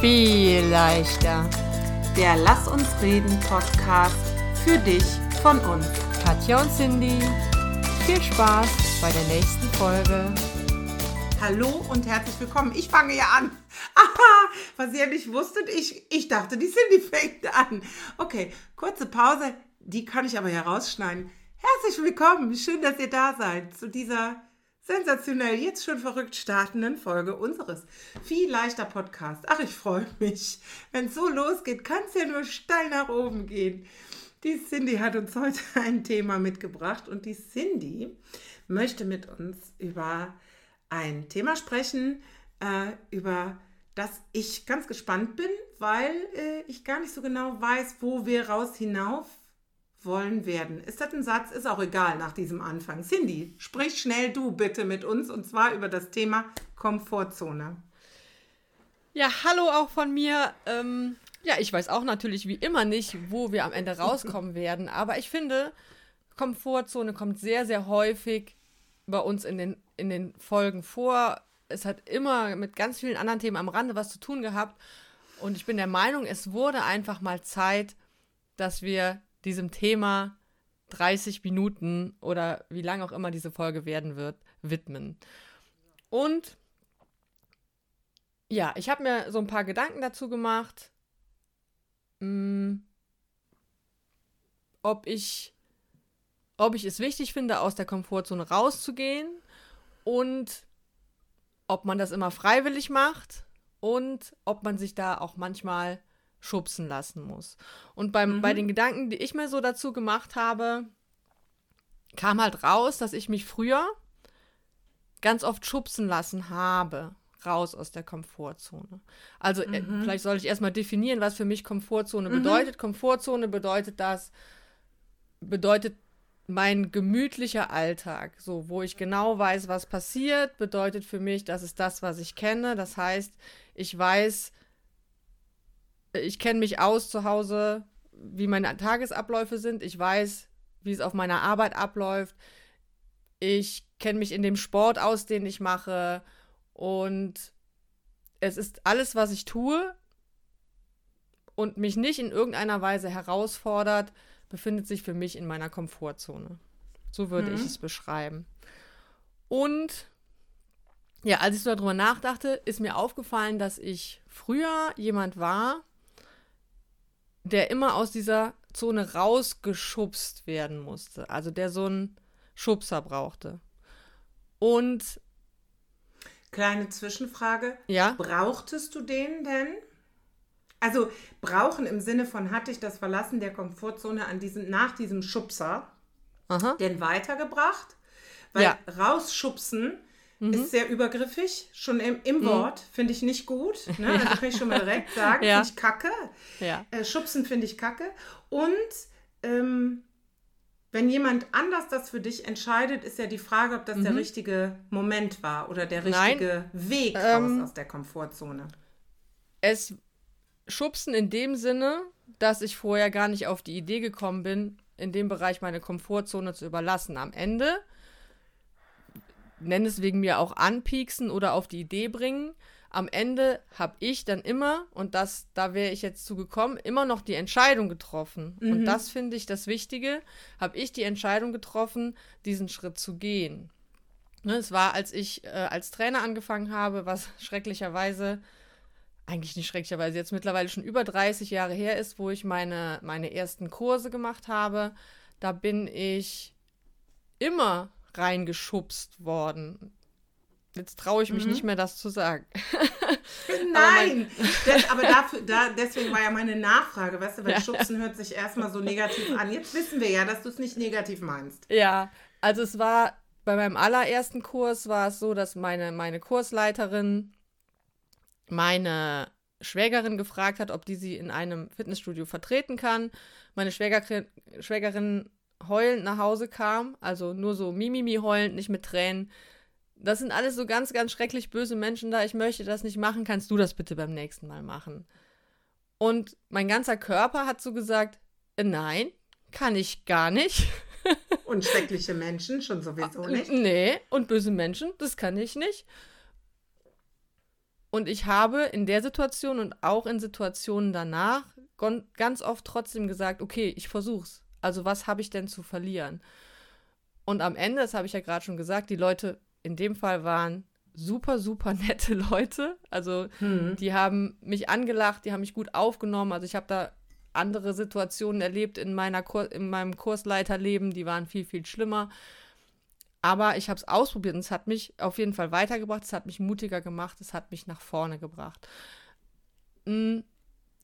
viel leichter. Der Lass uns reden Podcast für dich von uns. Katja und Cindy, viel Spaß bei der nächsten Folge. Hallo und herzlich willkommen. Ich fange ja an. Aha, was ihr nicht wusstet, ich, ich dachte, die Cindy fängt an. Okay, kurze Pause, die kann ich aber herausschneiden. Herzlich willkommen, schön, dass ihr da seid zu dieser sensationell jetzt schon verrückt startenden Folge unseres viel leichter Podcast. Ach, ich freue mich. Wenn es so losgeht, kann es ja nur steil nach oben gehen. Die Cindy hat uns heute ein Thema mitgebracht und die Cindy möchte mit uns über ein Thema sprechen, äh, über das ich ganz gespannt bin, weil äh, ich gar nicht so genau weiß, wo wir raus hinauf wollen werden. Ist das ein Satz? Ist auch egal nach diesem Anfang. Cindy, sprich schnell du bitte mit uns und zwar über das Thema Komfortzone. Ja, hallo auch von mir. Ähm, ja, ich weiß auch natürlich wie immer nicht, wo wir am Ende rauskommen werden, aber ich finde, Komfortzone kommt sehr, sehr häufig bei uns in den, in den Folgen vor. Es hat immer mit ganz vielen anderen Themen am Rande was zu tun gehabt. Und ich bin der Meinung, es wurde einfach mal Zeit, dass wir diesem Thema 30 Minuten oder wie lang auch immer diese Folge werden wird, widmen. Und ja, ich habe mir so ein paar Gedanken dazu gemacht, mh, hm, ob ich ob ich es wichtig finde, aus der Komfortzone rauszugehen und ob man das immer freiwillig macht und ob man sich da auch manchmal schubsen lassen muss. Und beim, mhm. bei den Gedanken, die ich mir so dazu gemacht habe, kam halt raus, dass ich mich früher ganz oft schubsen lassen habe, raus aus der Komfortzone. Also äh, mhm. äh, vielleicht soll ich erstmal definieren, was für mich Komfortzone mhm. bedeutet. Komfortzone bedeutet das, bedeutet mein gemütlicher Alltag, so wo ich genau weiß, was passiert, bedeutet für mich, das ist das, was ich kenne. Das heißt, ich weiß, ich kenne mich aus zu Hause, wie meine Tagesabläufe sind. Ich weiß, wie es auf meiner Arbeit abläuft. Ich kenne mich in dem Sport aus, den ich mache. Und es ist alles, was ich tue und mich nicht in irgendeiner Weise herausfordert, befindet sich für mich in meiner Komfortzone. So würde mhm. ich es beschreiben. Und ja, als ich so darüber nachdachte, ist mir aufgefallen, dass ich früher jemand war, der immer aus dieser Zone rausgeschubst werden musste. Also der so einen Schubser brauchte. Und Kleine Zwischenfrage. Ja. Brauchtest du den denn? Also brauchen im Sinne von hatte ich das Verlassen der Komfortzone an diesem, nach diesem Schubser Aha. denn weitergebracht? Weil ja. rausschubsen mhm. ist sehr übergriffig, schon im, im mhm. Wort, finde ich nicht gut. Ne? Also kann ich schon mal direkt sagen, ja. finde ich kacke. Ja. Äh, schubsen finde ich kacke. Und ähm, wenn jemand anders das für dich entscheidet, ist ja die Frage, ob das mhm. der richtige Moment war oder der richtige Nein. Weg ähm, raus aus der Komfortzone. Es schubsen in dem Sinne, dass ich vorher gar nicht auf die Idee gekommen bin, in dem Bereich meine Komfortzone zu überlassen. Am Ende nenne es wegen mir auch anpieksen oder auf die Idee bringen. Am Ende habe ich dann immer, und das, da wäre ich jetzt zugekommen, immer noch die Entscheidung getroffen. Mhm. Und das finde ich das Wichtige, habe ich die Entscheidung getroffen, diesen Schritt zu gehen. Ne, es war, als ich äh, als Trainer angefangen habe, was schrecklicherweise, eigentlich nicht schrecklicherweise, jetzt mittlerweile schon über 30 Jahre her ist, wo ich meine, meine ersten Kurse gemacht habe. Da bin ich immer reingeschubst worden. Jetzt traue ich mich mhm. nicht mehr, das zu sagen. Nein, aber, das, aber dafür, da, deswegen war ja meine Nachfrage, weißt du, weil ja. Schubsen hört sich erstmal so negativ an. Jetzt wissen wir ja, dass du es nicht negativ meinst. Ja, also es war bei meinem allerersten Kurs war es so, dass meine, meine Kursleiterin meine Schwägerin gefragt hat, ob die sie in einem Fitnessstudio vertreten kann. Meine Schwägerin, Schwägerin heulend nach Hause kam, also nur so Mimimi heulend, nicht mit Tränen. Das sind alles so ganz, ganz schrecklich böse Menschen da. Ich möchte das nicht machen. Kannst du das bitte beim nächsten Mal machen? Und mein ganzer Körper hat so gesagt, äh, nein, kann ich gar nicht. Und schreckliche Menschen schon sowieso nicht. Nee, und böse Menschen, das kann ich nicht. Und ich habe in der Situation und auch in Situationen danach ganz oft trotzdem gesagt, okay, ich versuch's. Also was habe ich denn zu verlieren? Und am Ende, das habe ich ja gerade schon gesagt, die Leute in dem Fall waren super, super nette Leute. Also hm. die haben mich angelacht, die haben mich gut aufgenommen. Also ich habe da andere Situationen erlebt in, meiner Kur in meinem Kursleiterleben, die waren viel, viel schlimmer. Aber ich habe es ausprobiert und es hat mich auf jeden Fall weitergebracht, es hat mich mutiger gemacht, es hat mich nach vorne gebracht.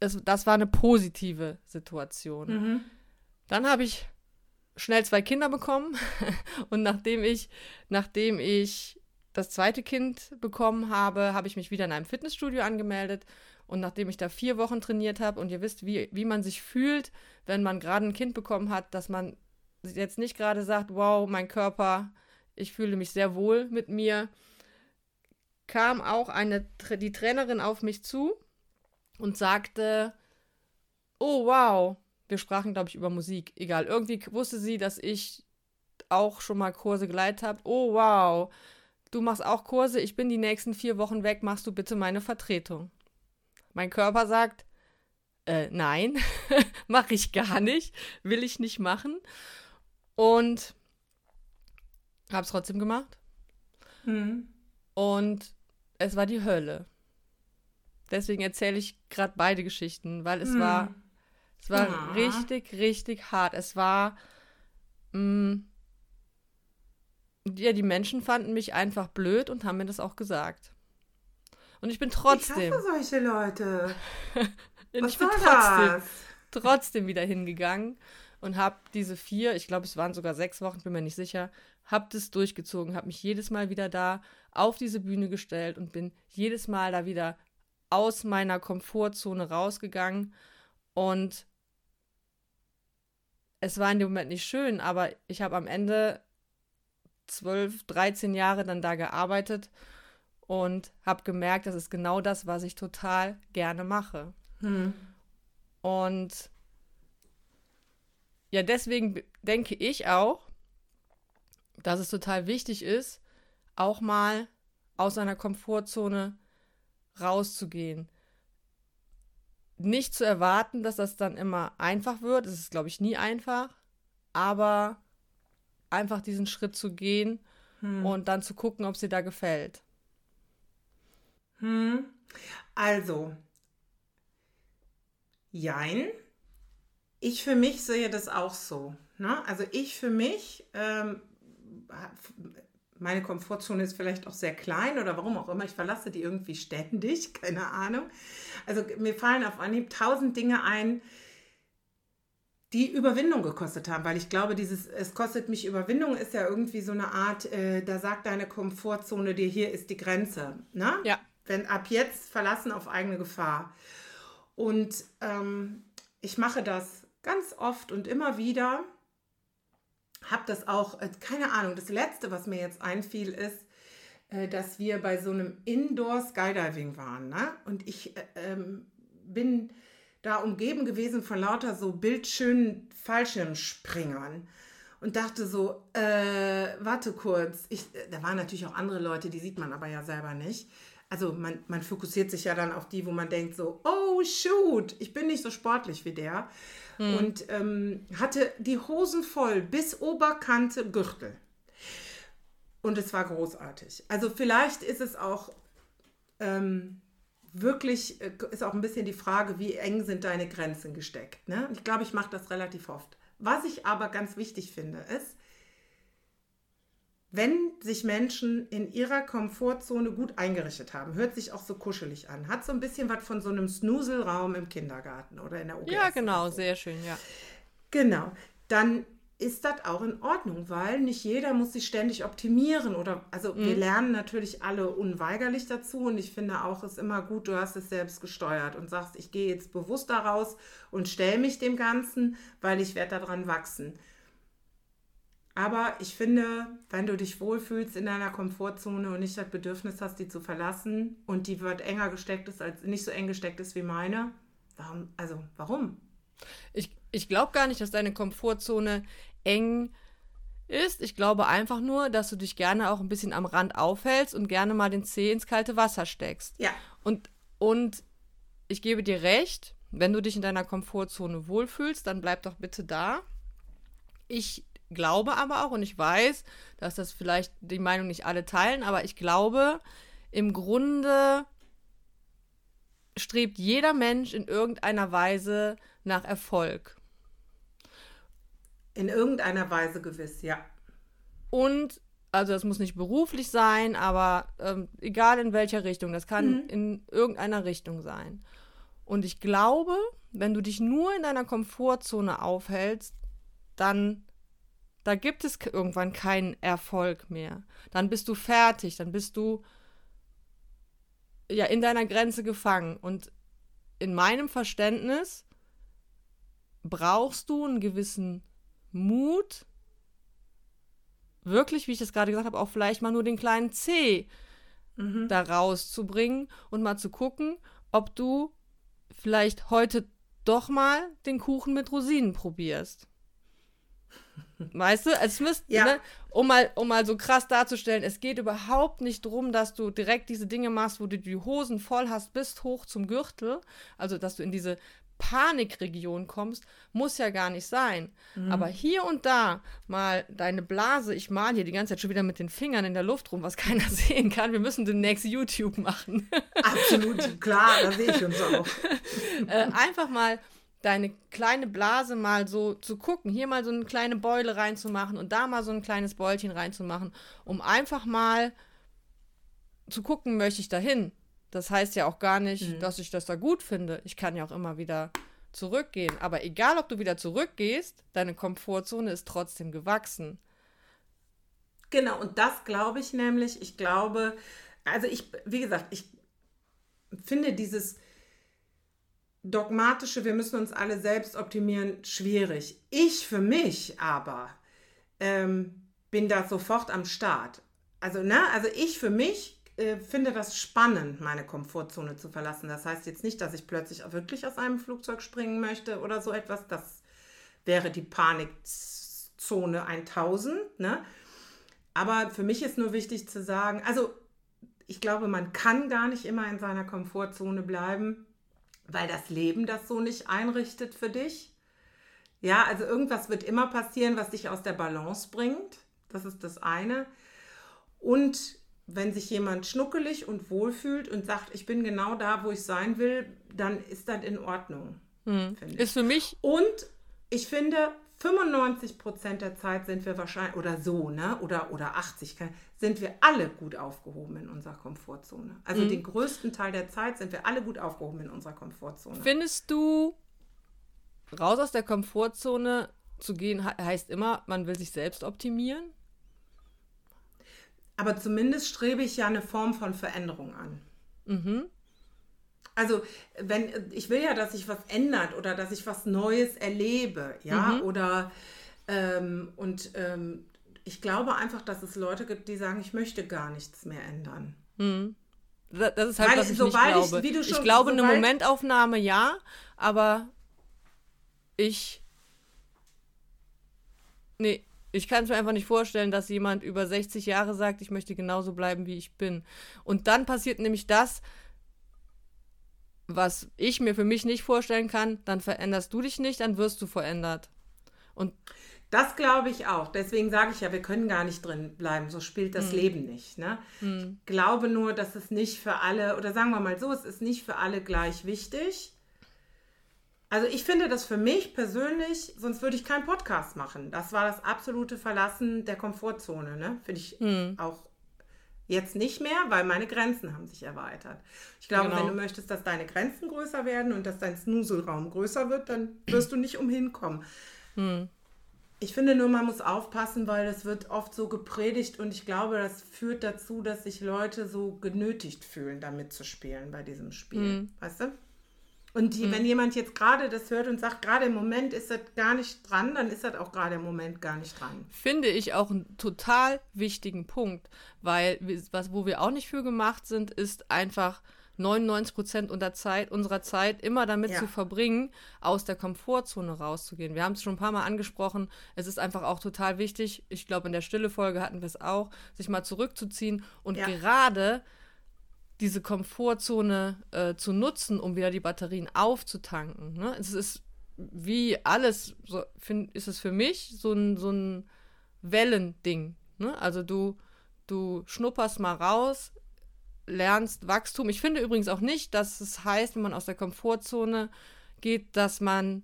Das, das war eine positive Situation. Mhm. Dann habe ich schnell zwei Kinder bekommen. Und nachdem ich, nachdem ich das zweite Kind bekommen habe, habe ich mich wieder in einem Fitnessstudio angemeldet. Und nachdem ich da vier Wochen trainiert habe und ihr wisst, wie, wie man sich fühlt, wenn man gerade ein Kind bekommen hat, dass man jetzt nicht gerade sagt, wow, mein Körper, ich fühle mich sehr wohl mit mir, kam auch eine, die Trainerin auf mich zu und sagte, oh wow, wir sprachen, glaube ich, über Musik, egal, irgendwie wusste sie, dass ich auch schon mal Kurse geleitet habe, oh wow, du machst auch Kurse, ich bin die nächsten vier Wochen weg, machst du bitte meine Vertretung. Mein Körper sagt, äh, nein, mache ich gar nicht, will ich nicht machen. Und habe es trotzdem gemacht. Mhm. Und es war die Hölle. Deswegen erzähle ich gerade beide Geschichten, weil es mhm. war, es war ja. richtig, richtig hart. Es war, mh, mm, ja, die Menschen fanden mich einfach blöd und haben mir das auch gesagt. Und ich bin trotzdem. Ich hasse solche Leute. Was ich bin trotzdem, das? trotzdem wieder hingegangen und habe diese vier, ich glaube, es waren sogar sechs Wochen, bin mir nicht sicher, habe das durchgezogen, habe mich jedes Mal wieder da auf diese Bühne gestellt und bin jedes Mal da wieder aus meiner Komfortzone rausgegangen und es war in dem Moment nicht schön, aber ich habe am Ende zwölf, 13 Jahre dann da gearbeitet und habe gemerkt, das ist genau das, was ich total gerne mache. Hm. Und ja, deswegen denke ich auch, dass es total wichtig ist, auch mal aus seiner Komfortzone rauszugehen. Nicht zu erwarten, dass das dann immer einfach wird. Es ist, glaube ich, nie einfach. Aber einfach diesen Schritt zu gehen hm. und dann zu gucken, ob sie da gefällt. Hm. Also, jein. Ich für mich sehe das auch so. Ne? Also ich für mich, ähm, meine Komfortzone ist vielleicht auch sehr klein oder warum auch immer, ich verlasse die irgendwie ständig, keine Ahnung. Also mir fallen auf Anhieb tausend Dinge ein, die Überwindung gekostet haben, weil ich glaube, dieses es kostet mich Überwindung ist ja irgendwie so eine Art, äh, da sagt deine Komfortzone dir, hier ist die Grenze. Ne? Ja wenn ab jetzt verlassen auf eigene Gefahr. Und ähm, ich mache das ganz oft und immer wieder. Habe das auch, äh, keine Ahnung, das letzte, was mir jetzt einfiel, ist, äh, dass wir bei so einem Indoor Skydiving waren. Ne? Und ich äh, ähm, bin da umgeben gewesen von lauter so bildschönen Fallschirmspringern und dachte so, äh, warte kurz. Ich, da waren natürlich auch andere Leute, die sieht man aber ja selber nicht also man, man fokussiert sich ja dann auf die, wo man denkt so, oh shoot, ich bin nicht so sportlich wie der. Hm. Und ähm, hatte die Hosen voll bis Oberkante Gürtel. Und es war großartig. Also vielleicht ist es auch ähm, wirklich, äh, ist auch ein bisschen die Frage, wie eng sind deine Grenzen gesteckt. Ne? Ich glaube, ich mache das relativ oft. Was ich aber ganz wichtig finde, ist, wenn sich Menschen in ihrer Komfortzone gut eingerichtet haben, hört sich auch so kuschelig an, hat so ein bisschen was von so einem Snuselraum im Kindergarten oder in der OGS. Ja, genau, so. sehr schön, ja. Genau, dann ist das auch in Ordnung, weil nicht jeder muss sich ständig optimieren oder also mhm. wir lernen natürlich alle unweigerlich dazu und ich finde auch es ist immer gut, du hast es selbst gesteuert und sagst, ich gehe jetzt bewusst daraus und stelle mich dem Ganzen, weil ich werde daran wachsen. Aber ich finde, wenn du dich wohlfühlst in deiner Komfortzone und nicht das Bedürfnis hast, die zu verlassen und die wird enger gesteckt ist, als nicht so eng gesteckt ist wie meine, warum, also warum? Ich, ich glaube gar nicht, dass deine Komfortzone eng ist, ich glaube einfach nur, dass du dich gerne auch ein bisschen am Rand aufhältst und gerne mal den Zeh ins kalte Wasser steckst. Ja. Und, und ich gebe dir recht, wenn du dich in deiner Komfortzone wohlfühlst, dann bleib doch bitte da. Ich glaube aber auch und ich weiß, dass das vielleicht die Meinung nicht alle teilen, aber ich glaube, im Grunde strebt jeder Mensch in irgendeiner Weise nach Erfolg. In irgendeiner Weise gewiss, ja. Und, also das muss nicht beruflich sein, aber ähm, egal in welcher Richtung, das kann Mhm. in irgendeiner Richtung sein. Und ich glaube, wenn du dich nur in deiner Komfortzone aufhältst, dann da gibt es irgendwann keinen Erfolg mehr. Dann bist du fertig, dann bist du ja in deiner Grenze gefangen. Und in meinem Verständnis brauchst du einen gewissen Mut, wirklich, wie ich das gerade gesagt habe, auch vielleicht mal nur den kleinen C Mhm. da rauszubringen und mal zu gucken, ob du vielleicht heute doch mal den Kuchen mit Rosinen probierst. Weißt du, also es müsst, Ja. ne, um, mal, um mal so krass darzustellen, es geht überhaupt nicht darum, dass du direkt diese Dinge machst, wo du die Hosen voll hast, bis hoch zum Gürtel, also dass du in diese Panikregion kommst, muss ja gar nicht sein. Aber hier und da mal deine Blase, ich mal hier die ganze Zeit schon wieder mit den Fingern in der Luft rum, was keiner sehen kann. Wir müssen demnächst YouTube machen. Absolut, klar, da sehe ich uns auch. äh, einfach mal deine kleine Blase mal so zu gucken, hier mal so eine kleine Beule reinzumachen und da mal so ein kleines Beulchen reinzumachen, um einfach mal zu gucken, möchte ich dahin. Das heißt ja auch gar nicht, dass ich das da gut finde. Ich kann ja auch immer wieder zurückgehen. Aber egal, ob du wieder zurückgehst, deine Komfortzone ist trotzdem gewachsen. Genau, und das glaube ich nämlich. Ich glaube, also ich, wie gesagt, ich finde dieses dogmatische, wir müssen uns alle selbst optimieren, schwierig. Ich für mich aber ähm, bin da sofort am Start. Also, ne, also ich für mich äh, finde das spannend, meine Komfortzone zu verlassen. Das heißt jetzt nicht, dass ich plötzlich wirklich aus einem Flugzeug springen möchte oder so etwas. Das wäre die Panikzone 1000, ne? Aber für mich ist nur wichtig zu sagen, also ich glaube, man kann gar nicht immer in seiner Komfortzone bleiben, weil das Leben das so nicht einrichtet für dich. Ja, also irgendwas wird immer passieren, was dich aus der Balance bringt. Das ist das eine. Und wenn sich jemand schnuckelig und wohlfühlt und sagt, ich bin genau da, wo ich sein will, dann ist das in Ordnung. ich. Ist für mich Und ich finde, 95 Prozent der Zeit sind wir wahrscheinlich, oder so, ne? Oder, oder 80, kann- sind wir alle gut aufgehoben in unserer Komfortzone. Also den größten Teil der Zeit sind wir alle gut aufgehoben in unserer Komfortzone. Findest du, raus aus der Komfortzone zu gehen, he- heißt immer, man will sich selbst optimieren? Aber zumindest strebe ich ja eine Form von Veränderung an. Mhm. Also, wenn ich will ja, dass sich was ändert oder dass ich was Neues erlebe, ja, oder ähm, und ähm, ich glaube einfach, dass es Leute gibt, die sagen, ich möchte gar nichts mehr ändern. Da- Das ist halt, Weil was ich sobald nicht ich- glaube. ich schon- glaube, eine Momentaufnahme ja, aber ich. Nee, ich kann es mir einfach nicht vorstellen, dass jemand über 60 Jahre sagt, ich möchte genauso bleiben, wie ich bin. Und dann passiert nämlich das, was ich mir für mich nicht vorstellen kann, dann veränderst du dich nicht, dann wirst du verändert. Und Das glaube ich auch. Deswegen sage ich ja, wir können gar nicht drin bleiben. So spielt das Leben nicht. Ne? Ich glaube nur, dass es nicht für alle, oder sagen wir mal so, es ist nicht für alle gleich wichtig. Also ich finde das für mich persönlich, sonst würde ich keinen Podcast machen. Das war das absolute Verlassen der Komfortzone. Ne? Finde ich auch jetzt nicht mehr, weil meine Grenzen haben sich erweitert. Ich glaube, Genau. wenn du möchtest, dass deine Grenzen größer werden und dass dein Snuselraum größer wird, dann wirst du nicht umhin kommen. Ich finde nur, man muss aufpassen, weil das wird oft so gepredigt und ich glaube, das führt dazu, dass sich Leute so genötigt fühlen, da mitzuspielen bei diesem Spiel. Weißt du? Und die, wenn jemand jetzt gerade das hört und sagt, gerade im Moment ist das gar nicht dran, dann ist das auch gerade im Moment gar nicht dran. finde ich auch einen total wichtigen Punkt, weil was, wo wir auch nicht für gemacht sind, ist einfach 99 Prozent Zeit, unserer Zeit immer damit Ja. zu verbringen, aus der Komfortzone rauszugehen. Wir haben es schon ein paar Mal angesprochen. Es ist einfach auch total wichtig, ich glaube, in der Stille-Folge hatten wir es auch, sich mal zurückzuziehen und Ja. gerade diese Komfortzone äh, zu nutzen, um wieder die Batterien aufzutanken. Ne? Es ist wie alles, so find, ist es für mich so ein, so ein Wellending. Ne? Also du, du schnupperst mal raus, lernst Wachstum. Ich finde übrigens auch nicht, dass es heißt, wenn man aus der Komfortzone geht, dass man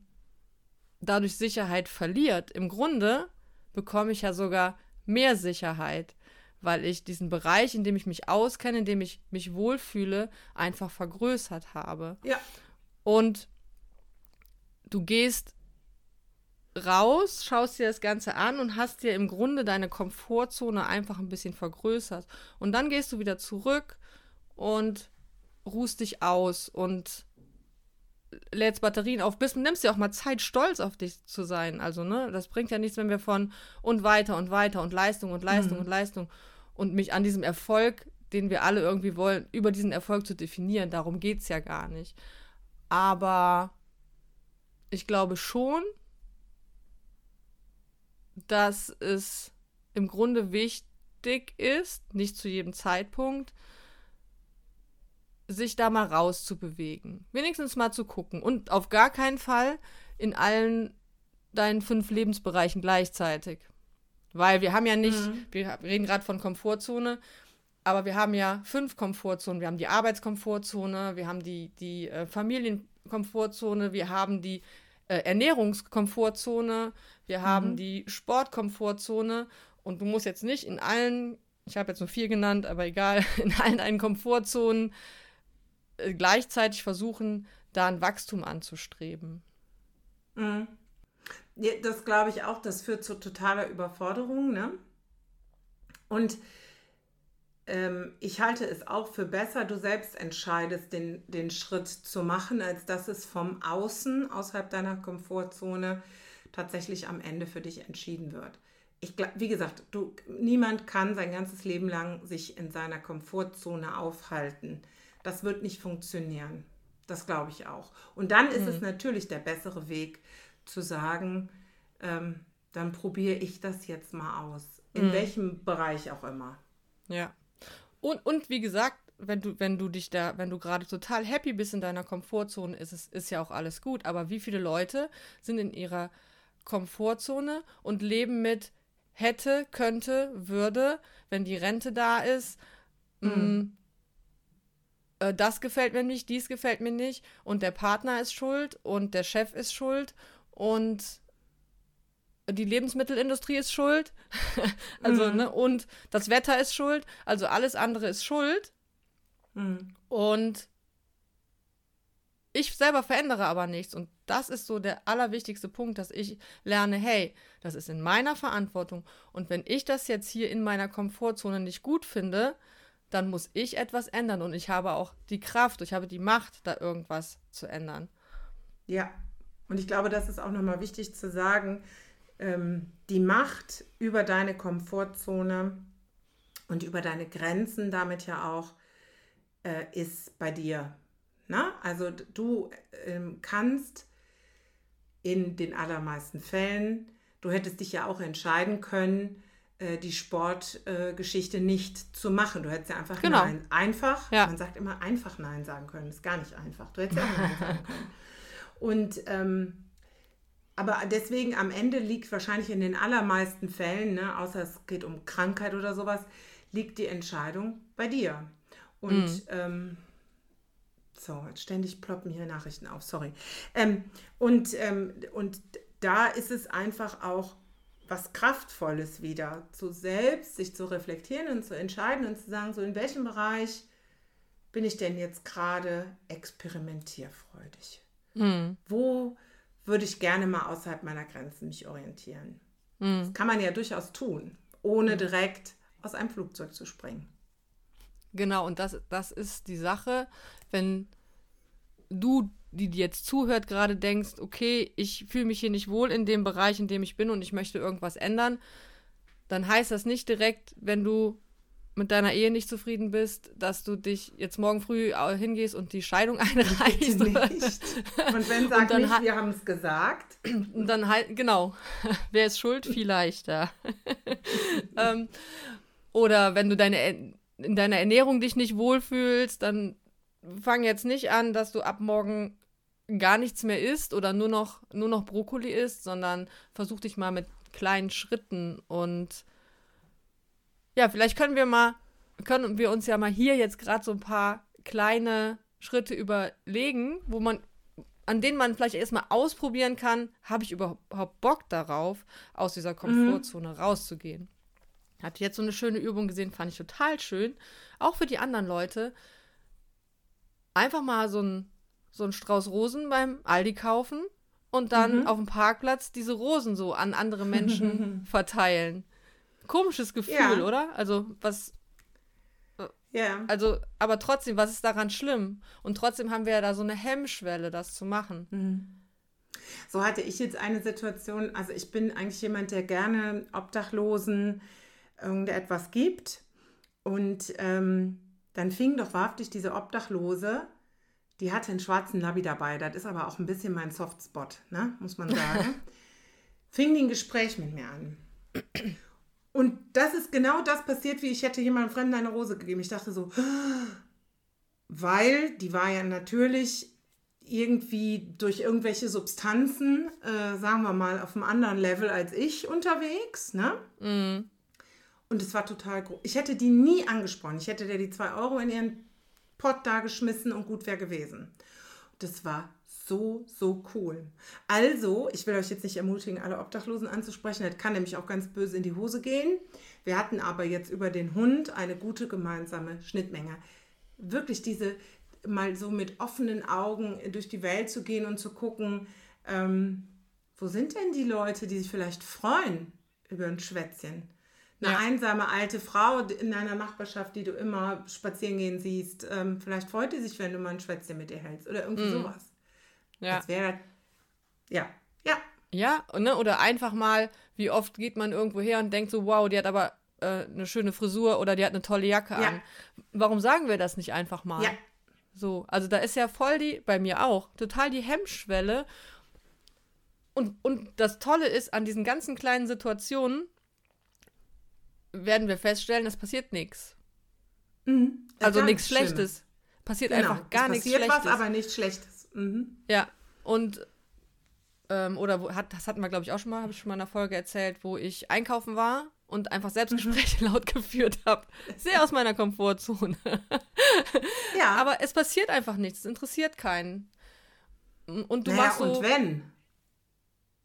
dadurch Sicherheit verliert. Im Grunde bekomme ich ja sogar mehr Sicherheit, weil ich diesen Bereich, in dem ich mich auskenne, in dem ich mich wohlfühle, einfach vergrößert habe. Ja. Und du gehst raus, schaust dir das Ganze an und hast dir im Grunde deine Komfortzone einfach ein bisschen vergrößert. Und dann gehst du wieder zurück und ruhst dich aus und lädst Batterien auf, bist nimmst dir auch mal Zeit, stolz auf dich zu sein. Also, ne, das bringt ja nichts, wenn wir von und weiter und weiter und Leistung und Leistung und Leistung und mich an diesem Erfolg, den wir alle irgendwie wollen, über diesen Erfolg zu definieren. Darum geht es ja gar nicht. Aber ich glaube schon, dass es im Grunde wichtig ist, nicht zu jedem Zeitpunkt, sich da mal rauszubewegen. Wenigstens mal zu gucken. Und auf gar keinen Fall in allen deinen fünf Lebensbereichen gleichzeitig. Weil wir haben ja nicht, wir reden gerade von Komfortzone, aber wir haben ja fünf Komfortzonen. Wir haben die Arbeitskomfortzone, wir haben die, die äh, Familienkomfortzone, wir haben die äh, Ernährungskomfortzone, wir haben die Sportkomfortzone und du musst jetzt nicht in allen, ich habe jetzt nur vier genannt, aber egal, in allen deinen Komfortzonen gleichzeitig versuchen, da ein Wachstum anzustreben. Ja, das glaube ich auch, das führt zu totaler Überforderung, ne? Und ähm, ich halte es auch für besser, du selbst entscheidest, den, den Schritt zu machen, als dass es vom Außen, außerhalb deiner Komfortzone, tatsächlich am Ende für dich entschieden wird. Ich glaub, wie gesagt, du, niemand kann sein ganzes Leben lang sich in seiner Komfortzone aufhalten. Das wird nicht funktionieren. Das glaube ich auch. Und dann ist es natürlich der bessere Weg zu sagen, ähm, dann probiere ich das jetzt mal aus. In welchem Bereich auch immer. Ja. Und, und wie gesagt, wenn du, wenn du dich da, wenn du gerade total happy bist in deiner Komfortzone, ist es, ist ja auch alles gut. Aber wie viele Leute sind in ihrer Komfortzone und leben mit hätte, könnte, würde, wenn die Rente da ist, mh, äh, das gefällt mir nicht, dies gefällt mir nicht und der Partner ist schuld und der Chef ist schuld und die Lebensmittelindustrie ist schuld. also, ne, und das Wetter ist schuld. Also alles andere ist schuld. Und ich selber verändere aber nichts. Und das ist so der allerwichtigste Punkt, dass ich lerne, hey, das ist in meiner Verantwortung. Und wenn ich das jetzt hier in meiner Komfortzone nicht gut finde, dann muss ich etwas ändern. Und ich habe auch die Kraft, ich habe die Macht, da irgendwas zu ändern. Ja, und ich glaube, das ist auch nochmal wichtig zu sagen, ähm, die Macht über deine Komfortzone und über deine Grenzen damit ja auch äh, ist bei dir. Na? Also d- du ähm, kannst in den allermeisten Fällen, du hättest dich ja auch entscheiden können, die Sportgeschichte äh, Geschichte nicht zu machen. Du hättest ja einfach Genau. Nein, einfach, Ja. man sagt immer einfach Nein sagen können, ist gar nicht einfach. Du hättest ja auch Nein sagen können. Und ähm, aber deswegen am Ende liegt wahrscheinlich in den allermeisten Fällen, ne, außer es geht um Krankheit oder sowas, liegt die Entscheidung bei dir. Und ähm, so, jetzt ständig ploppen hier Nachrichten auf, sorry. Ähm, und, ähm, und da ist es einfach auch was Kraftvolles wieder, zu selbst sich zu reflektieren und zu entscheiden und zu sagen, so in welchem Bereich bin ich denn jetzt gerade experimentierfreudig? Wo würde ich gerne mal außerhalb meiner Grenzen mich orientieren? Das kann man ja durchaus tun, ohne direkt aus einem Flugzeug zu springen. Genau, und das, das ist die Sache, wenn du, die dir jetzt zuhört, gerade denkst, okay, ich fühle mich hier nicht wohl in dem Bereich, in dem ich bin und ich möchte irgendwas ändern, dann heißt das nicht direkt, wenn du mit deiner Ehe nicht zufrieden bist, dass du dich jetzt morgen früh hingehst und die Scheidung einreichst. Nicht. Und wenn sagt und nicht, wir haben es gesagt. Und dann halt, genau. Wer ist schuld? Vielleicht, ja. ähm, oder wenn du deine, in deiner Ernährung dich nicht wohlfühlst, dann fang jetzt nicht an, dass du ab morgen gar nichts mehr isst oder nur noch, nur noch Brokkoli isst, sondern versuch dich mal mit kleinen Schritten und ja, vielleicht können wir mal, können wir uns ja mal hier jetzt gerade so ein paar kleine Schritte überlegen, wo man, an denen man vielleicht erstmal ausprobieren kann, habe ich überhaupt Bock darauf, aus dieser Komfortzone mhm. rauszugehen. Hatte jetzt so eine schöne Übung gesehen, fand ich total schön. Auch für die anderen Leute. Einfach mal so ein so einen Strauß Rosen beim Aldi kaufen und dann mhm. auf dem Parkplatz diese Rosen so an andere Menschen verteilen. Komisches Gefühl, ja. oder? Also, was. Ja. Also, aber trotzdem, was ist daran schlimm? Und trotzdem haben wir ja da so eine Hemmschwelle, das zu machen. Mhm. So hatte ich jetzt eine Situation, also ich bin eigentlich jemand, der gerne Obdachlosen irgendetwas gibt. Und ähm, dann fing doch wahrhaftig diese Obdachlose die hatte einen schwarzen Navi dabei. Das ist aber auch ein bisschen mein Softspot, ne? muss man sagen. Fing die ein Gespräch mit mir an. Und das ist genau das passiert, wie ich hätte jemandem Fremden eine Rose gegeben. Ich dachte so, weil die war ja natürlich irgendwie durch irgendwelche Substanzen, äh, sagen wir mal, auf einem anderen Level als ich unterwegs, ne? Mm. Und es war total groß. Ich hätte die nie angesprochen. Ich hätte dir die zwei Euro in ihren Pott da geschmissen und gut wäre gewesen. Das war so, so cool. Also, ich will euch jetzt nicht ermutigen, alle Obdachlosen anzusprechen. Das kann nämlich auch ganz böse in die Hose gehen. Wir hatten aber jetzt über den Hund eine gute gemeinsame Schnittmenge. Wirklich diese mal so mit offenen Augen durch die Welt zu gehen und zu gucken, ähm, wo sind denn die Leute, die sich vielleicht freuen über ein Schwätzchen? Eine ja. einsame alte Frau in deiner Nachbarschaft, die du immer spazieren gehen siehst. Ähm, vielleicht freut die sich, wenn du mal ein Schwätzchen mit ihr hältst oder irgendwie mhm. sowas. Ja. Das wäre, ja, ja. Ja, ne? oder einfach mal, wie oft geht man irgendwo her und denkt so, wow, die hat aber äh, eine schöne Frisur oder die hat eine tolle Jacke ja. an. Warum sagen wir das nicht einfach mal? Ja. So, also da ist ja voll die, bei mir auch, total die Hemmschwelle. Und, und das Tolle ist an diesen ganzen kleinen Situationen, werden wir feststellen, es passiert nichts. Mhm. Also nichts Schlechtes. Passiert genau. einfach gar nichts Schlechtes. Passiert was, aber nichts Schlechtes. Mhm. Ja, und ähm, oder wo, hat, das hatten wir, glaube ich, auch schon mal, habe ich schon mal in einer Folge erzählt, wo ich einkaufen war und einfach Selbstgespräche mhm. laut geführt habe. Sehr aus meiner Komfortzone. ja. Aber es passiert einfach nichts, es interessiert keinen. Und du naja, machst so. Und wenn?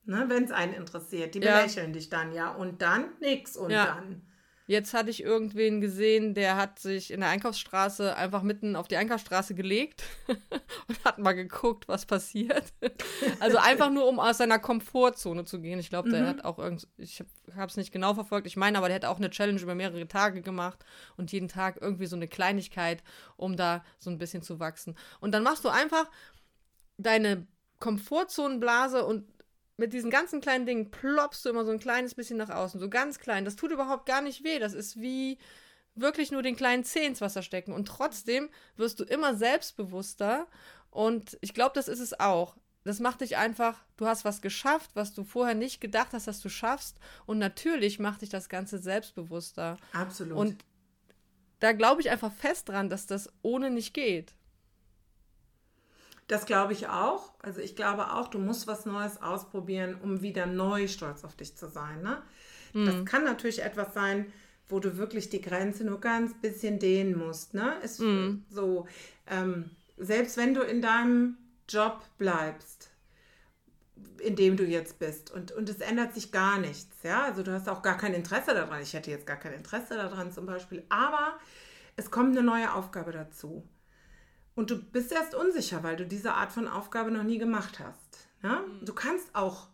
Ne, wenn es einen interessiert, die ja. belächeln dich dann, ja. Und dann nix und ja. dann. Jetzt hatte ich irgendwen gesehen, der hat sich in der Einkaufsstraße einfach mitten auf die Einkaufsstraße gelegt und hat mal geguckt, was passiert. also einfach nur, um aus seiner Komfortzone zu gehen. Ich glaube, der mhm. hat auch irgend, ich habe es nicht genau verfolgt. Ich meine, aber der hat auch eine Challenge über mehrere Tage gemacht und jeden Tag irgendwie so eine Kleinigkeit, um da so ein bisschen zu wachsen. Und dann machst du einfach deine Komfortzonenblase und mit diesen ganzen kleinen Dingen ploppst du immer so ein kleines bisschen nach außen, so ganz klein. Das tut überhaupt gar nicht weh. Das ist wie wirklich nur den kleinen Zeh ins Wasser stecken. Und trotzdem wirst du immer selbstbewusster. Und ich glaube, das ist es auch. Das macht dich einfach, du hast was geschafft, was du vorher nicht gedacht hast, dass du schaffst. Und natürlich macht dich das Ganze selbstbewusster. Absolut. Und da glaube ich einfach fest dran, dass das ohne nicht geht. Das glaube ich auch. Also ich glaube auch, du musst was Neues ausprobieren, um wieder neu stolz auf dich zu sein. Ne? Mhm. Das kann natürlich etwas sein, wo du wirklich die Grenze nur ganz bisschen dehnen musst. Ne? Ist mhm. so, ähm, selbst wenn du in deinem Job bleibst, in dem du jetzt bist und, und es ändert sich gar nichts. Ja, also du hast auch gar kein Interesse daran. Ich hätte jetzt gar kein Interesse daran zum Beispiel, aber es kommt eine neue Aufgabe dazu. Und du bist erst unsicher, weil du diese Art von Aufgabe noch nie gemacht hast. Ja? Mhm. Du kannst auch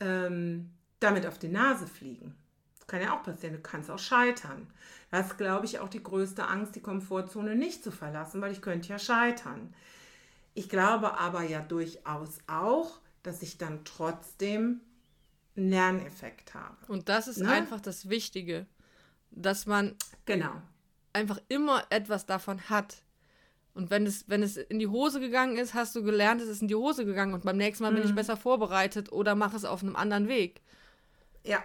ähm, damit auf die Nase fliegen. Das kann ja auch passieren. Du kannst auch scheitern. Das ist, glaube ich, auch die größte Angst, die Komfortzone nicht zu verlassen, weil ich könnte ja scheitern. Ich glaube aber ja durchaus auch, dass ich dann trotzdem einen Lerneffekt habe. Und das ist ne? einfach das Wichtige. dass man Genau. einfach immer etwas davon hat. Und wenn es, wenn es in die Hose gegangen ist, hast du gelernt, es ist in die Hose gegangen und beim nächsten Mal bin ich besser vorbereitet oder mache es auf einem anderen Weg. Ja.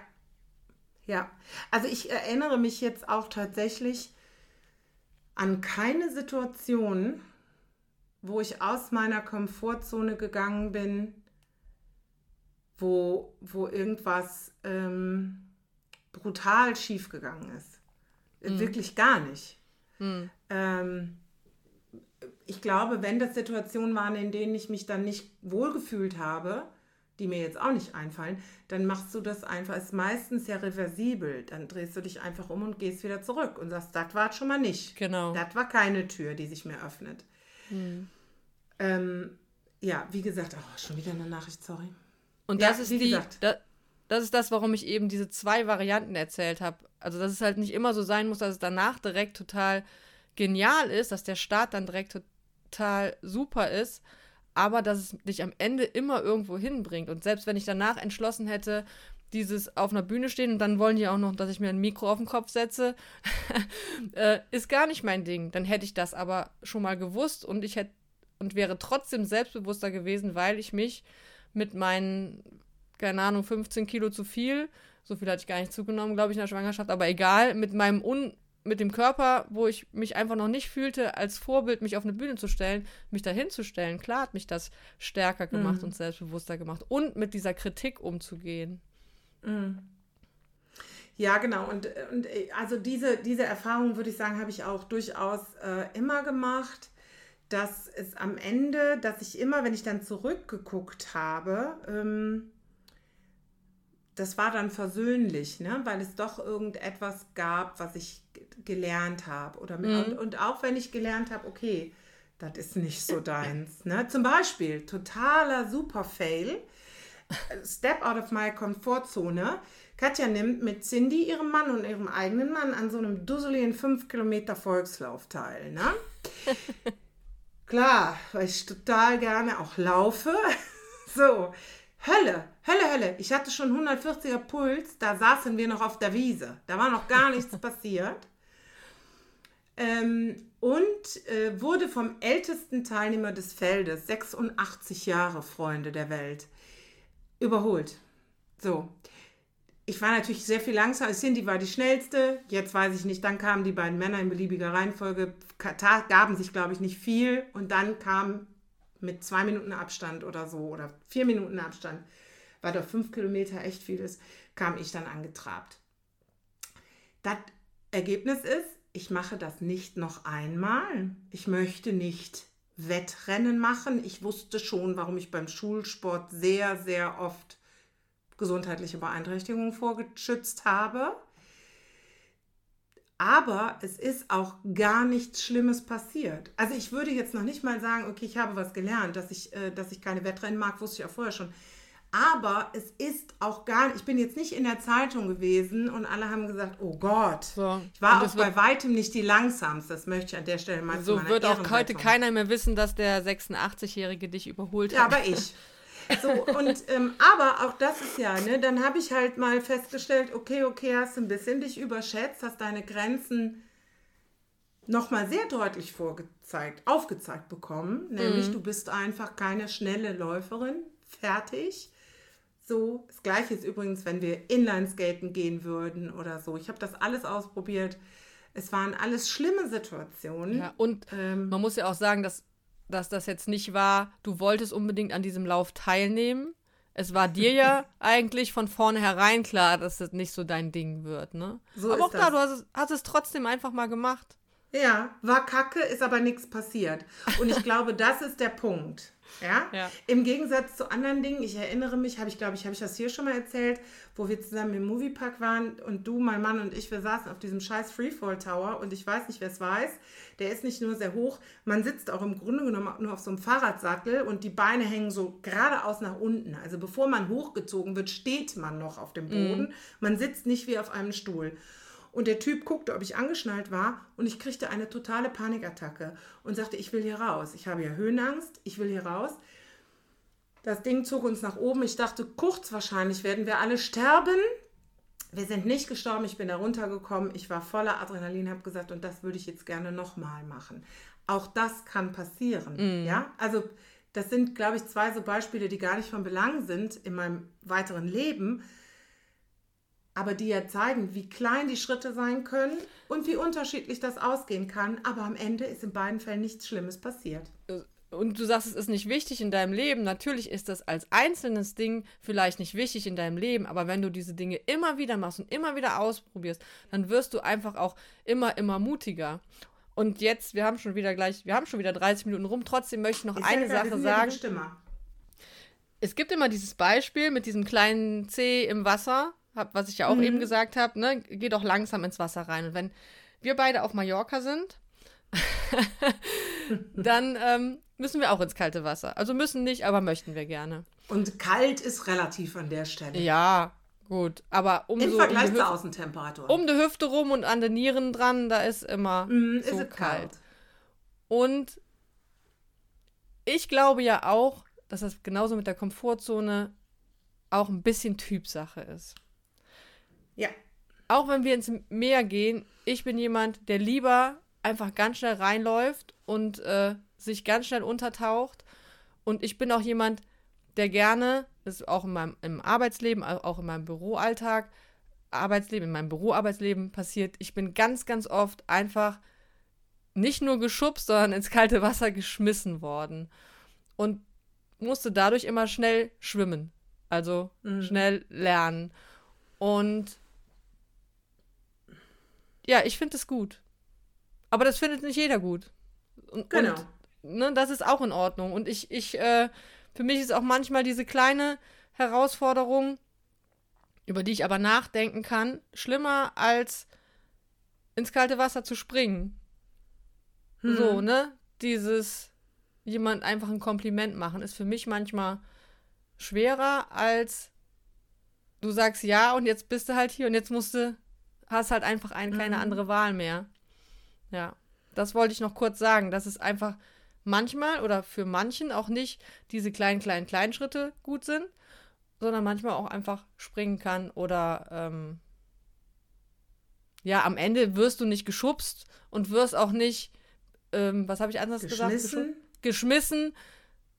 Ja. Also ich erinnere mich jetzt auch tatsächlich an keine Situation, wo ich aus meiner Komfortzone gegangen bin, wo, wo irgendwas ähm, brutal schiefgegangen ist. Wirklich gar nicht. Ähm, ich glaube, wenn das Situationen waren, in denen ich mich dann nicht wohlgefühlt habe, die mir jetzt auch nicht einfallen, dann machst du das einfach, ist meistens ja reversibel. Dann drehst du dich einfach um und gehst wieder zurück und sagst, das war schon mal nicht. Genau. Das war keine Tür, die sich mir öffnet. Ähm, ja, wie gesagt, oh, schon wieder eine Nachricht, sorry. Und Ja, das ist wie die, gesagt. da, das ist das, warum ich eben diese zwei Varianten erzählt habe. Also, dass es halt nicht immer so sein muss, dass es danach direkt total genial ist, dass der Start dann direkt total super ist, aber dass es dich am Ende immer irgendwo hinbringt. Und selbst wenn ich danach entschlossen hätte, dieses auf einer Bühne stehen und dann wollen die auch noch, dass ich mir ein Mikro auf den Kopf setze, äh, ist gar nicht mein Ding. Dann hätte ich das aber schon mal gewusst und ich hätte und wäre trotzdem selbstbewusster gewesen, weil ich mich mit meinen, keine Ahnung, 15 Kilo zu viel, so viel hatte ich gar nicht zugenommen, glaube ich, in der Schwangerschaft, aber egal, mit meinem Un mit dem Körper, wo ich mich einfach noch nicht fühlte, als Vorbild mich auf eine Bühne zu stellen, mich dahin zu stellen, klar hat mich das stärker gemacht und selbstbewusster gemacht und mit dieser Kritik umzugehen. Ja, genau. Und, und also diese, diese Erfahrung, würde ich sagen, habe ich auch durchaus äh, immer gemacht, dass es am Ende, dass ich immer, wenn ich dann zurückgeguckt habe, ähm, das war dann versöhnlich, ne? weil es doch irgendetwas gab, was ich gelernt habe. Oder und, und auch wenn ich gelernt habe, okay, das ist nicht so deins. Ne? Zum Beispiel, totaler Super-Fail. Step out of my Komfortzone. Katja nimmt mit Cindy, ihrem Mann und ihrem eigenen Mann an so einem dusseligen 5 Kilometer Volkslauf teil. Ne? Klar, weil ich total gerne auch laufe. So, Hölle, Hölle, Hölle. Ich hatte schon 140er Puls, da saßen wir noch auf der Wiese. Da war noch gar nichts passiert. Ähm, und äh, wurde vom ältesten Teilnehmer des Feldes, 86 Jahre Freunde der Welt, überholt. So. Ich war natürlich sehr viel langsamer. Cindy war die schnellste. Jetzt weiß ich nicht. Dann kamen die beiden Männer in beliebiger Reihenfolge, gaben sich, glaube ich, nicht viel. Und dann kam mit zwei Minuten Abstand oder so oder vier Minuten Abstand, weil doch fünf Kilometer echt viel ist, kam ich dann angetrabt. Das Ergebnis ist, ich mache das nicht noch einmal. Ich möchte nicht Wettrennen machen. Ich wusste schon, warum ich beim Schulsport sehr, sehr oft gesundheitliche Beeinträchtigungen vorgeschützt habe. Aber es ist auch gar nichts Schlimmes passiert. Also ich würde jetzt noch nicht mal sagen, okay, ich habe was gelernt, dass ich, äh, dass ich keine Wettrennen mag, wusste ich auch vorher schon. Aber es ist auch gar nicht, ich bin jetzt nicht in der Zeitung gewesen und alle haben gesagt, oh Gott, So. ich war auch bei weitem nicht die langsamste. Das möchte ich an der Stelle mal zu So wird auch heute keiner mehr wissen, dass der 86-Jährige dich überholt ja, hat. aber ich. So, und, ähm, aber auch das ist ja, ne, dann habe ich halt mal festgestellt, okay, okay, hast du ein bisschen dich überschätzt, hast deine Grenzen nochmal sehr deutlich vorgezeigt, aufgezeigt bekommen. Nämlich, du bist einfach keine schnelle Läuferin. Fertig. So, das gleiche ist übrigens, wenn wir Inlineskaten gehen würden oder so. Ich habe das alles ausprobiert. Es waren alles schlimme Situationen. Ja, und Ähm. man muss ja auch sagen, dass, dass das jetzt nicht war, du wolltest unbedingt an diesem Lauf teilnehmen. Es war dir ja eigentlich von vornherein klar, dass das nicht so dein Ding wird, ne? So Aber auch da, du hast es, hast es trotzdem einfach mal gemacht. Ja, war kacke, ist aber nichts passiert. Und ich glaube, das ist der Punkt. Ja? Ja. Im Gegensatz zu anderen Dingen, ich erinnere mich, habe ich glaube ich, habe ich das hier schon mal erzählt, wo wir zusammen im Moviepark waren und du, mein Mann und ich, wir saßen auf diesem scheiß Freefall Tower und ich weiß nicht, wer es weiß, der ist nicht nur sehr hoch, man sitzt auch im Grunde genommen nur auf so einem Fahrradsattel und die Beine hängen so geradeaus nach unten. Also bevor man hochgezogen wird, steht man noch auf dem Boden. Man sitzt nicht wie auf einem Stuhl. Und der Typ guckte, ob ich angeschnallt war und ich kriegte eine totale Panikattacke und sagte, ich will hier raus. Ich habe ja Höhenangst, ich will hier raus. Das Ding zog uns nach oben. Ich dachte, kurz wahrscheinlich werden wir alle sterben. wir sind nicht gestorben, ich bin da runtergekommen, ich war voller Adrenalin, habe gesagt, und das würde ich jetzt gerne nochmal machen. Auch das kann passieren, Mhm. ja. Also das sind, glaube ich, zwei so Beispiele, die gar nicht von Belang sind in meinem weiteren Leben, aber die ja zeigen, wie klein die Schritte sein können und wie unterschiedlich das ausgehen kann. Aber am Ende ist in beiden Fällen nichts Schlimmes passiert. Und du sagst, es ist nicht wichtig in deinem Leben. Natürlich ist das als einzelnes Ding vielleicht nicht wichtig in deinem Leben, aber wenn du diese Dinge immer wieder machst und immer wieder ausprobierst, dann wirst du einfach auch immer, immer mutiger. Und jetzt, wir haben schon wieder gleich, wir haben schon wieder 30 Minuten rum. Trotzdem möchte ich noch Ist eine wir Sache sagen. Es gibt immer dieses Beispiel mit diesem kleinen C im Wasser, hab, was ich ja auch Mhm. eben gesagt habe, ne? Geh doch langsam ins Wasser rein. Und wenn wir beide auf Mallorca sind, dann ähm, müssen wir auch ins kalte Wasser. Also müssen nicht, aber möchten wir gerne. Und kalt ist relativ an der Stelle. Ja, gut. Aber um, Im so, Vergleich um, die zur Hüfte, Außentemperatur. um die Hüfte rum und an den Nieren dran, da ist immer Mm, so es kalt. Und ich glaube ja auch, dass das genauso mit der Komfortzone auch ein bisschen Typsache ist. Ja. Auch wenn wir ins Meer gehen, ich bin jemand, der lieber einfach ganz schnell reinläuft und äh, sich ganz schnell untertaucht. Und ich bin auch jemand, der gerne, das ist auch in meinem im Arbeitsleben, au- auch in meinem Büroalltag, Arbeitsleben, in meinem Büroarbeitsleben passiert, ich bin ganz, ganz oft einfach nicht nur geschubst, sondern ins kalte Wasser geschmissen worden. Und musste dadurch immer schnell schwimmen. Also Mhm. schnell lernen. Und ja, ich finde es gut. Aber das findet nicht jeder gut. Und, Genau. Und, ne, das ist auch in Ordnung. Und ich, ich, äh, für mich ist auch manchmal diese kleine Herausforderung, über die ich aber nachdenken kann, schlimmer als ins kalte Wasser zu springen. Hm. So, ne? Dieses jemand einfach ein Kompliment machen ist für mich manchmal schwerer als du sagst ja und jetzt bist du halt hier und jetzt musst du hast halt einfach eine keine Mhm. andere Wahl mehr. Ja, das wollte ich noch kurz sagen, dass es einfach manchmal oder für manchen auch nicht diese kleinen kleinen kleinen Schritte gut sind, sondern manchmal auch einfach springen kann oder ähm, ja, am Ende wirst du nicht geschubst und wirst auch nicht, ähm, was habe ich anders gesagt? Geschmissen. geschmissen.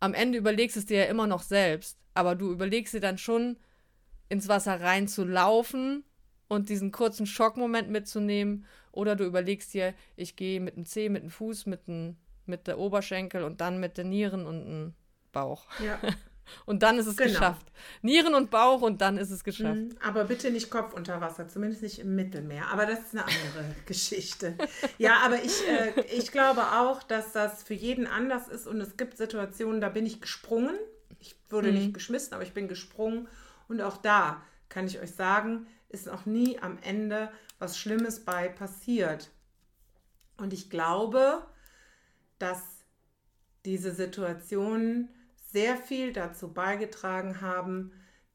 Am Ende überlegst es dir ja immer noch selbst. Aber du überlegst dir dann schon, ins Wasser reinzulaufen und diesen kurzen Schockmoment mitzunehmen. Oder du überlegst dir, ich gehe mit dem Zeh, mit dem Fuß, mit, dem, mit der Oberschenkel und dann mit den Nieren und dem Bauch. Ja. Und dann ist es Genau. geschafft. Nieren und Bauch und dann ist es geschafft. Mhm. Aber bitte nicht Kopf unter Wasser, zumindest nicht im Mittelmeer. Aber das ist eine andere Geschichte. Ja, aber ich, äh, ich glaube auch, dass das für jeden anders ist und es gibt Situationen, da bin ich gesprungen. Ich wurde Mhm. nicht geschmissen, aber ich bin gesprungen. Und auch da kann ich euch sagen, ist noch nie am Ende was Schlimmes bei passiert. Und ich glaube, dass diese Situationen sehr viel dazu beigetragen haben,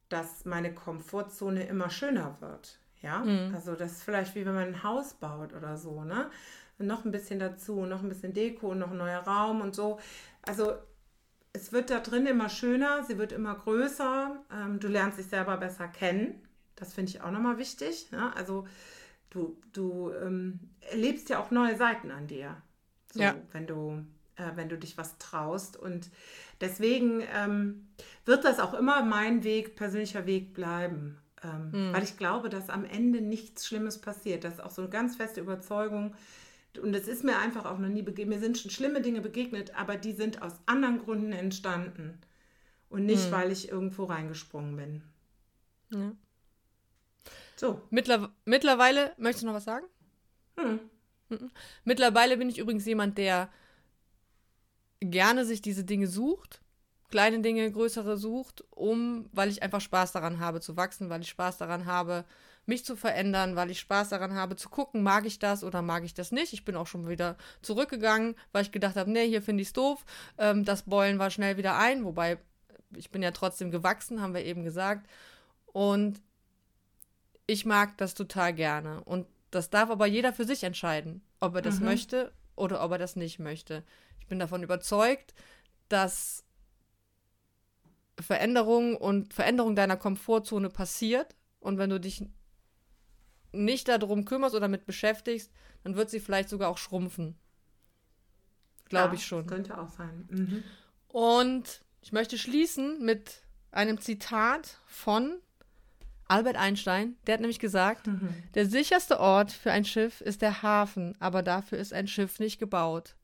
dass meine Komfortzone immer schöner wird. Ja, also das ist vielleicht wie wenn man ein Haus baut oder so, ne? Noch ein bisschen dazu, noch ein bisschen Deko, noch ein neuer Raum und so. Also es wird da drin immer schöner, sie wird immer größer, ähm, du lernst dich selber besser kennen. Das finde ich auch nochmal wichtig. Ne? Also du, du ähm, erlebst ja auch neue Seiten an dir. So, Ja. wenn du, äh, wenn du dich was traust. Und deswegen ähm, wird das auch immer mein Weg, persönlicher Weg bleiben. Ähm, Weil ich glaube, dass am Ende nichts Schlimmes passiert. Das ist auch so eine ganz feste Überzeugung. Und es ist mir einfach auch noch nie begegnet. Mir sind schon schlimme Dinge begegnet, aber die sind aus anderen Gründen entstanden. Und nicht, weil ich irgendwo reingesprungen bin. Ja. So. Mittler mittlerweile, möchtest du noch was sagen? Hm. Mittlerweile bin ich übrigens jemand, der gerne sich diese Dinge sucht, kleine Dinge, größere sucht, um, weil ich einfach Spaß daran habe zu wachsen, weil ich Spaß daran habe, mich zu verändern, weil ich Spaß daran habe zu gucken, mag ich das oder mag ich das nicht. Ich bin auch schon wieder zurückgegangen, weil ich gedacht habe, nee, hier finde ich es doof. Ähm, das Beulen war schnell wieder ein, wobei ich bin ja trotzdem gewachsen, haben wir eben gesagt. Und ich mag das total gerne. Und das darf aber jeder für sich entscheiden, ob er das Mhm. möchte oder ob er das nicht möchte. Ich bin davon überzeugt, dass Veränderung und Veränderung deiner Komfortzone passiert. Und wenn du dich nicht darum kümmerst oder mit beschäftigst, dann wird sie vielleicht sogar auch schrumpfen. Glaube Ja, ich schon. Könnte auch sein. Mhm. Und ich möchte schließen mit einem Zitat von Albert Einstein. Der hat nämlich gesagt, der sicherste Ort für ein Schiff ist der Hafen, aber dafür ist ein Schiff nicht gebaut.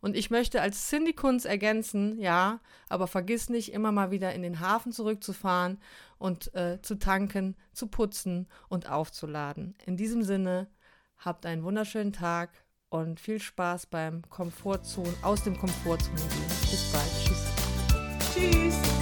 Und ich möchte als Cindy Kunz ergänzen, ja, aber vergiss nicht, immer mal wieder in den Hafen zurückzufahren und äh, zu tanken, zu putzen und aufzuladen. In diesem Sinne, habt einen wunderschönen Tag und viel Spaß beim Komfortzone, aus dem Komfortzone gehen. Bis bald. Tschüss. Tschüss.